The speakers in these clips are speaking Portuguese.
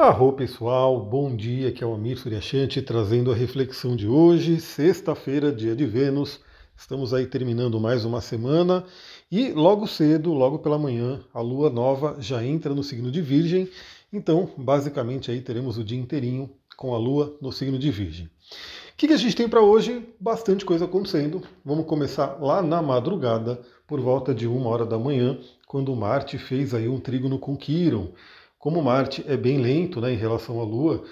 Arro pessoal, bom dia, aqui é o Amir Suryashanti trazendo a reflexão de hoje, sexta-feira, dia de Vênus. Estamos aí terminando mais uma semana e logo cedo, logo pela manhã, a lua nova já entra no signo de Virgem. Então, basicamente aí teremos o dia inteirinho com a lua no signo de Virgem. O que, a gente tem para hoje? Bastante coisa acontecendo. Vamos começar lá na madrugada, por volta de uma hora da manhã, quando Marte fez aí um trígono com Quiron. Como Marte é bem lento né, em relação à Lua,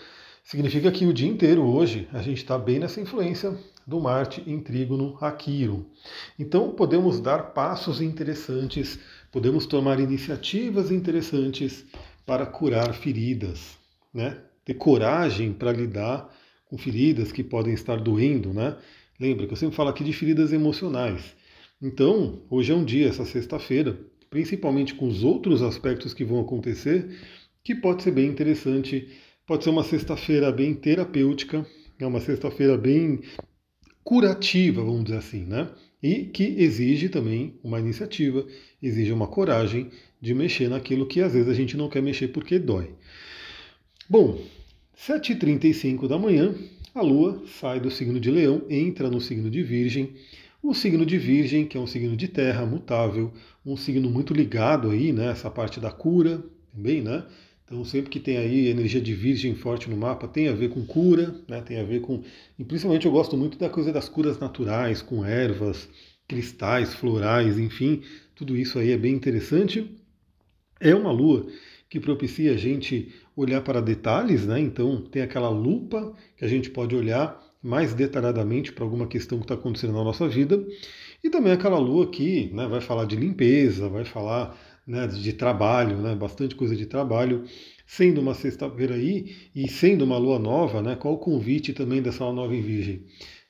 significa que o dia inteiro hoje a gente está bem nessa influência do Marte em trígono a Quiron. Então podemos dar passos interessantes, podemos tomar iniciativas interessantes para curar feridas, né? ter coragem para lidar com feridas que podem estar doendo. Né? Lembra que eu sempre falo aqui de feridas emocionais. Então, hoje é um dia, essa sexta-feira, principalmente com os outros aspectos que vão acontecer, que pode ser bem interessante. Pode ser uma sexta-feira bem terapêutica, é uma sexta-feira bem curativa, vamos dizer assim, né? E que exige também uma iniciativa, exige uma coragem de mexer naquilo que às vezes a gente não quer mexer porque dói. Bom, 7h35 da manhã, a Lua sai do signo de Leão, entra no signo de Virgem. O signo de Virgem, que é um signo de terra mutável, um signo muito ligado aí, né? Essa parte da cura também, né? Então, sempre que tem aí energia de virgem forte no mapa, tem a ver com cura, né? tem a ver com. E principalmente eu gosto muito da coisa das curas naturais, com ervas, cristais, florais, enfim, tudo isso aí é bem interessante. É uma lua que propicia a gente olhar para detalhes, né? Então tem aquela lupa que a gente pode olhar mais detalhadamente para alguma questão que está acontecendo na nossa vida. E também aquela lua que né, vai falar de limpeza, vai falar né, de trabalho, né, bastante coisa de trabalho, sendo uma sexta-feira aí e sendo uma lua nova, né, qual o convite também dessa lua nova em Virgem?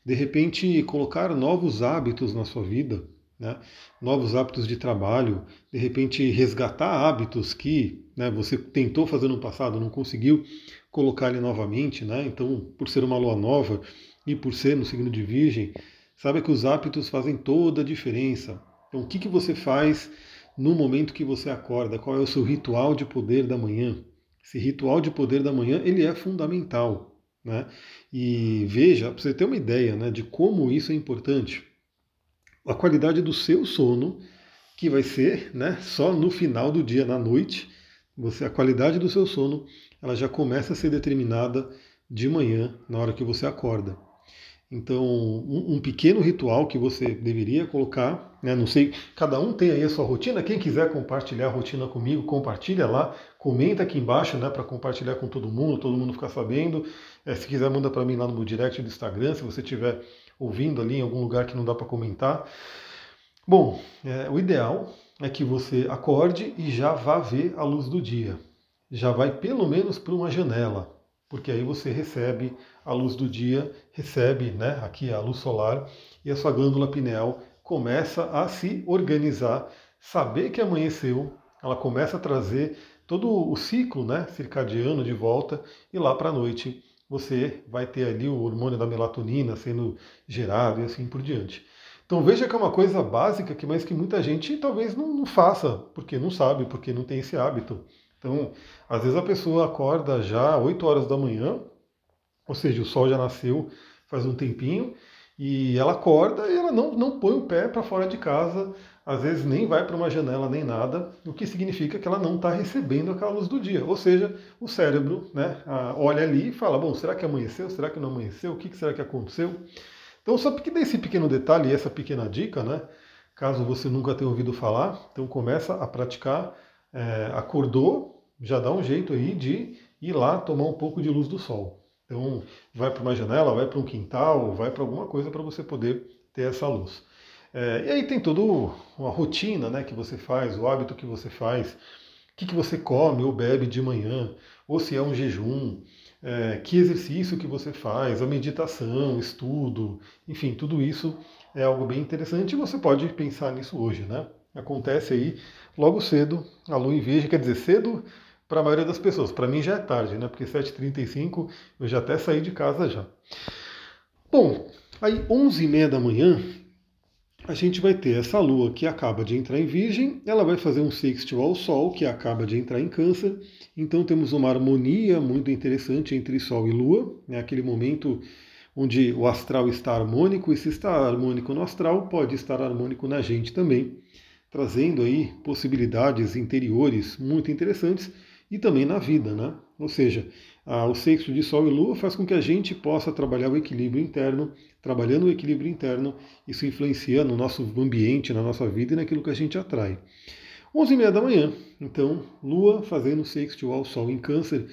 De repente, colocar novos hábitos na sua vida, né, novos hábitos de trabalho, de repente resgatar hábitos que né, você tentou fazer no passado, não conseguiu colocar ele novamente, né, então, por ser uma lua nova e por ser no signo de Virgem, sabe que os hábitos fazem toda a diferença. Então, o que, que você faz no momento que você acorda, qual é o seu ritual de poder da manhã. Esse ritual de poder da manhã ele é fundamental. Né? E veja, para você ter uma ideia né, de como isso é importante, a qualidade do seu sono, que vai ser né, só no final do dia, na noite, você, a qualidade do seu sono ela já começa a ser determinada de manhã, na hora que você acorda. Então, um, um, pequeno ritual que você deveria colocar, né? não sei, cada um tem aí a sua rotina. Quem quiser compartilhar a rotina comigo, compartilha lá, comenta aqui embaixo, né, para compartilhar com todo mundo, todo mundo ficar sabendo. É, se quiser, manda para mim lá no meu direct do Instagram, se você estiver ouvindo ali em algum lugar que não dá para comentar. Bom, é, o ideal é que você acorde e já vá ver a luz do dia. Já vai pelo menos para uma janela, porque aí você recebe a luz do dia, recebe né, aqui a luz solar e a sua glândula pineal começa a se organizar, saber que amanheceu, ela começa a trazer todo o ciclo né, circadiano de volta e lá para a noite você vai ter ali o hormônio da melatonina sendo gerado e assim por diante. Então veja que é uma coisa básica, que mas que muita gente talvez não, não faça, porque não sabe, porque não tem esse hábito. Então, às vezes a pessoa acorda já 8 horas da manhã, ou seja, o sol já nasceu faz um tempinho, e ela acorda e ela não, não põe o pé para fora de casa, às vezes nem vai para uma janela nem nada, o que significa que ela não está recebendo aquela luz do dia. Ou seja, o cérebro né, olha ali e fala: bom, será que amanheceu? Será que não amanheceu? O que será que aconteceu? Então, só porque desse pequeno detalhe essa pequena dica, né, caso você nunca tenha ouvido falar, então começa a praticar é, acordou, já dá um jeito aí de ir lá tomar um pouco de luz do sol. Então, vai para uma janela, vai para um quintal, vai para alguma coisa para você poder ter essa luz. É, e aí tem toda uma rotina né, que você faz, o hábito que você faz, o que, que você come ou bebe de manhã, ou se é um jejum, é, que exercício que você faz, a meditação, estudo, enfim, tudo isso é algo bem interessante e você pode pensar nisso hoje, né? Acontece aí logo cedo, a lua em virgem, quer dizer, cedo para a maioria das pessoas. Para mim já é tarde, né? Porque 7h35 eu já até saí de casa já. Bom, aí 11h30 da manhã a gente vai ter essa lua que acaba de entrar em Virgem, ela vai fazer um sextil ao Sol, que acaba de entrar em Câncer. Então temos uma harmonia muito interessante entre Sol e Lua, né? aquele momento onde o astral está harmônico, e se está harmônico no astral, pode estar harmônico na gente também, trazendo aí possibilidades interiores muito interessantes e também na vida, né? Ou seja, o sexto de Sol e Lua faz com que a gente possa trabalhar o equilíbrio interno, trabalhando o equilíbrio interno, isso influencia no nosso ambiente, na nossa vida e naquilo que a gente atrai. 11 e meia da manhã, então, Lua fazendo sexto ao Sol em Câncer.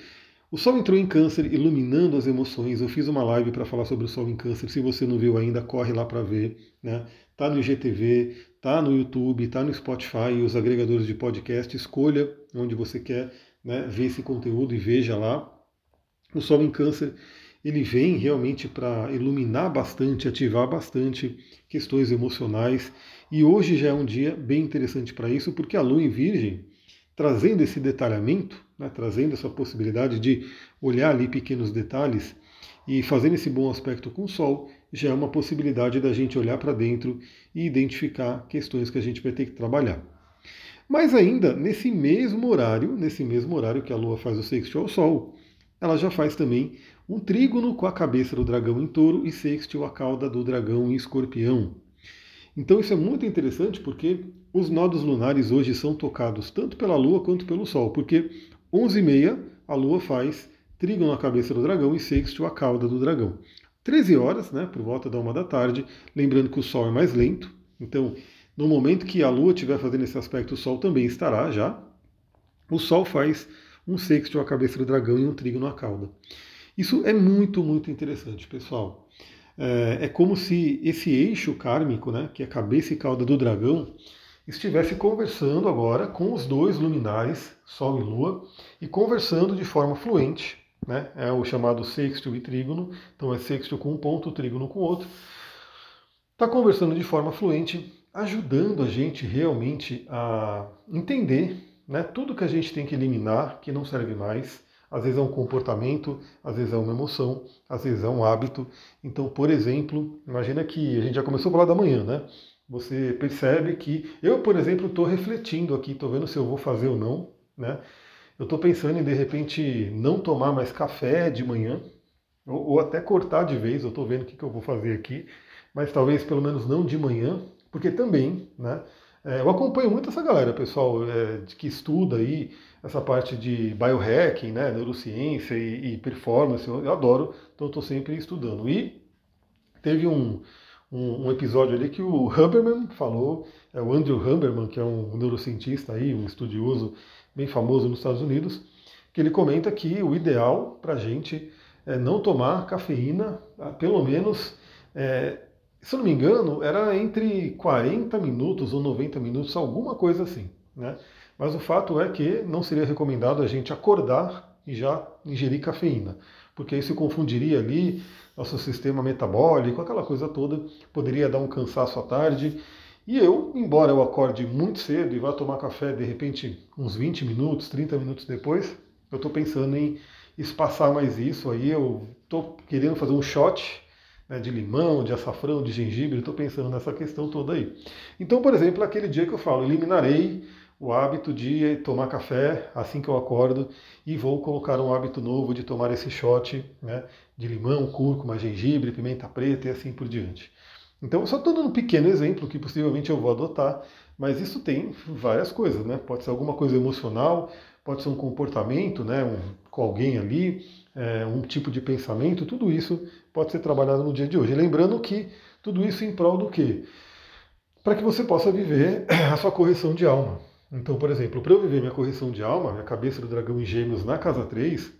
O Sol entrou em Câncer, iluminando as emoções. Eu fiz uma live para falar sobre o Sol em Câncer. Se você não viu ainda, corre lá para ver. Né? Tá no IGTV, tá no YouTube, tá no Spotify, os agregadores de podcast. Escolha onde você quer né, ver esse conteúdo e veja lá. O Sol em Câncer ele vem realmente para iluminar bastante, ativar bastante questões emocionais. E hoje já é um dia bem interessante para isso, porque a Lua em Virgem, trazendo esse detalhamento, né, trazendo essa possibilidade de olhar ali pequenos detalhes e fazendo esse bom aspecto com o Sol, já é uma possibilidade da gente olhar para dentro e identificar questões que a gente vai ter que trabalhar. Mas ainda nesse mesmo horário, nesse mesmo horário que a Lua faz o sexto ao Sol, ela já faz também um trígono com a cabeça do dragão em touro e sextil a cauda do dragão em escorpião. Então isso é muito interessante porque os nodos lunares hoje são tocados tanto pela Lua quanto pelo Sol, porque 11h30 a Lua faz trígono na cabeça do dragão e sextil a cauda do dragão. 13 horas, né, por volta da uma da tarde, lembrando que o Sol é mais lento, então no momento que a Lua estiver fazendo esse aspecto, o Sol também estará já. O Sol faz um sexto à cabeça do dragão e um trígono à cauda. Isso é muito, muito interessante, pessoal. É, é como se esse eixo kármico, né, que é a cabeça e cauda do dragão, estivesse conversando agora com os dois luminares, Sol e Lua, e conversando de forma fluente. Né, é o chamado sexto e trígono, então é sexto com um ponto, trígono com outro. Está conversando de forma fluente ajudando a gente realmente a entender né, tudo que a gente tem que eliminar, que não serve mais. Às vezes é um comportamento, às vezes é uma emoção, às vezes é um hábito. Então, por exemplo, imagina que a gente já começou a falar da manhã, né? Você percebe que eu, por exemplo, estou refletindo aqui, estou vendo se eu vou fazer ou não, né? Eu estou pensando em de repente não tomar mais café de manhã, ou, ou até cortar de vez. Eu estou vendo o que, que eu vou fazer aqui, mas talvez pelo menos não de manhã, porque também, né, é, eu acompanho muito essa galera, pessoal, é, que estuda aí essa parte de biohacking, né, neurociência e, e performance, eu, eu, adoro, então estou sempre estudando. E teve um, um, um, episódio ali que o Huberman falou, é o Andrew Huberman, que é um neurocientista aí, um estudioso bem famoso nos Estados Unidos, que ele comenta que o ideal para a gente é não tomar cafeína, pelo menos é, se não me engano, era entre 40 minutos ou 90 minutos, alguma coisa assim. Né? Mas o fato é que não seria recomendado a gente acordar e já ingerir cafeína, porque isso confundiria ali nosso sistema metabólico, aquela coisa toda, poderia dar um cansaço à tarde. E eu, embora eu acorde muito cedo e vá tomar café de repente uns 20 minutos, 30 minutos depois, eu estou pensando em espaçar mais isso aí, eu estou querendo fazer um shot né, de limão, de açafrão, de gengibre, estou pensando nessa questão toda aí. Então, por exemplo, aquele dia que eu falo, eliminarei o hábito de tomar café assim que eu acordo e vou colocar um hábito novo de tomar esse shot né, de limão, cúrcuma, gengibre, pimenta preta e assim por diante. Então, só estou dando um pequeno exemplo que possivelmente eu vou adotar, mas isso tem várias coisas, né? Pode ser alguma coisa emocional, pode ser um comportamento, né, um, com alguém ali, é, um tipo de pensamento, tudo isso pode ser trabalhado no dia de hoje. Lembrando que tudo isso em prol do quê? Para que você possa viver a sua correção de alma. Então, por exemplo, para eu viver minha correção de alma, minha cabeça do dragão em gêmeos na casa 3,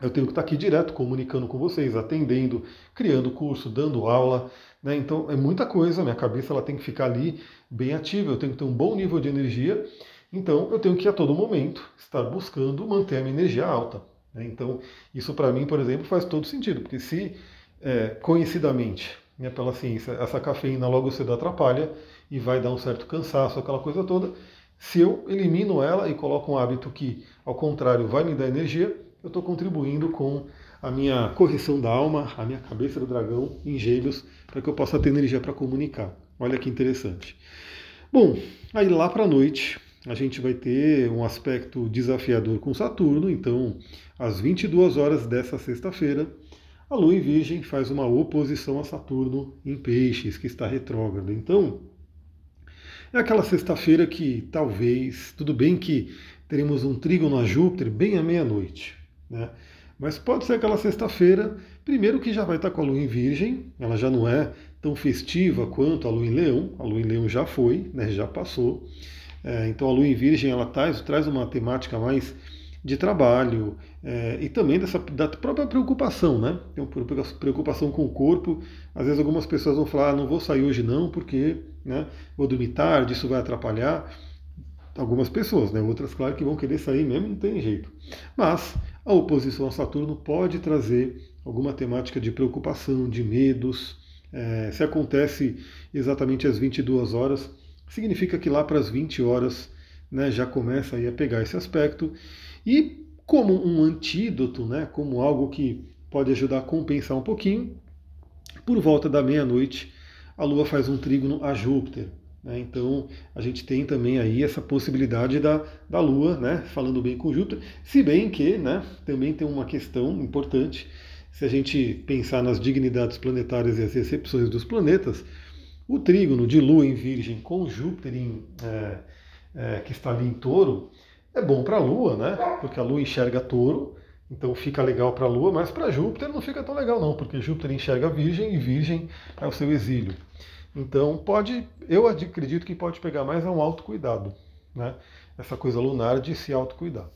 eu tenho que estar aqui direto comunicando com vocês, atendendo, criando curso, dando aula. Né? Então é muita coisa, minha cabeça ela tem que ficar ali bem ativa, eu tenho que ter um bom nível de energia. Então eu tenho que a todo momento estar buscando manter a minha energia alta. Né? Então, isso para mim, por exemplo, faz todo sentido, porque se é, conhecidamente, né, pela ciência, essa cafeína logo cedo atrapalha e vai dar um certo cansaço, aquela coisa toda, se eu elimino ela e coloco um hábito que, ao contrário, vai me dar energia, eu estou contribuindo com a minha correção da alma, a minha cabeça do dragão em gêmeos, para que eu possa ter energia para comunicar. Olha que interessante. Bom, aí lá para a noite a gente vai ter um aspecto desafiador com Saturno, então às 22 horas dessa sexta-feira, a Lua em Virgem faz uma oposição a Saturno em Peixes, que está retrógrado. Então, é aquela sexta-feira que talvez, tudo bem que teremos um trígono a Júpiter bem à meia-noite, né? Mas pode ser aquela sexta-feira, primeiro que já vai estar com a Lua em Virgem, ela já não é tão festiva quanto a Lua em Leão, a Lua em Leão já foi, né, já passou. É, então a Lua em Virgem ela traz, traz uma temática mais de trabalho é, e também dessa, da própria preocupação, né? Tem uma preocupação com o corpo. Às vezes algumas pessoas vão falar, ah, não vou sair hoje não, porque né, vou dormir tarde, isso vai atrapalhar. Algumas pessoas, né? Outras, claro, que vão querer sair mesmo, não tem jeito. Mas a oposição a Saturno pode trazer alguma temática de preocupação, de medos. É, se acontece exatamente às 22 horas, significa que lá para as 20 horas né, já começa aí a pegar esse aspecto. E como um antídoto, né, como algo que pode ajudar a compensar um pouquinho, por volta da meia-noite, a Lua faz um trígono a Júpiter. Né? Então a gente tem também aí essa possibilidade da, da Lua, né, falando bem com Júpiter, se bem que né, também tem uma questão importante, se a gente pensar nas dignidades planetárias e as recepções dos planetas, o trígono de Lua em Virgem com Júpiter em, é, é, que está ali em touro é bom para a Lua, né? Porque a Lua enxerga touro, então fica legal para a Lua, mas para Júpiter não fica tão legal não, porque Júpiter enxerga Virgem e Virgem é o seu exílio. Então pode, eu acredito que pode pegar mais a um autocuidado, né? Essa coisa lunar de se autocuidar.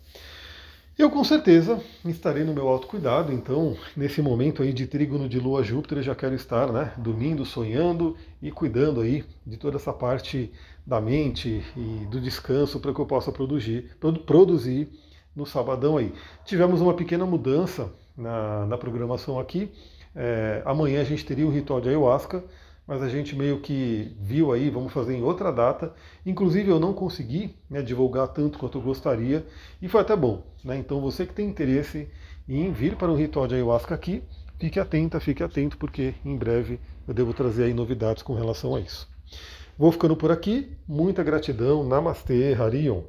Eu com certeza estarei no meu autocuidado, então nesse momento aí de trígono de Lua Júpiter eu já quero estar, né, dormindo, sonhando e cuidando aí de toda essa parte da mente e do descanso para que eu possa produzir, produzir no sabadão aí. Tivemos uma pequena mudança na, na programação aqui. É, amanhã a gente teria o ritual de ayahuasca, mas a gente meio que viu aí, vamos fazer em outra data. Inclusive eu não consegui né, divulgar tanto quanto eu gostaria e foi até bom. Né? Então você que tem interesse em vir para um ritual de ayahuasca aqui, fique atenta, fique atento, porque em breve eu devo trazer aí novidades com relação a isso. Vou ficando por aqui. Muita gratidão. Namastê, Harion.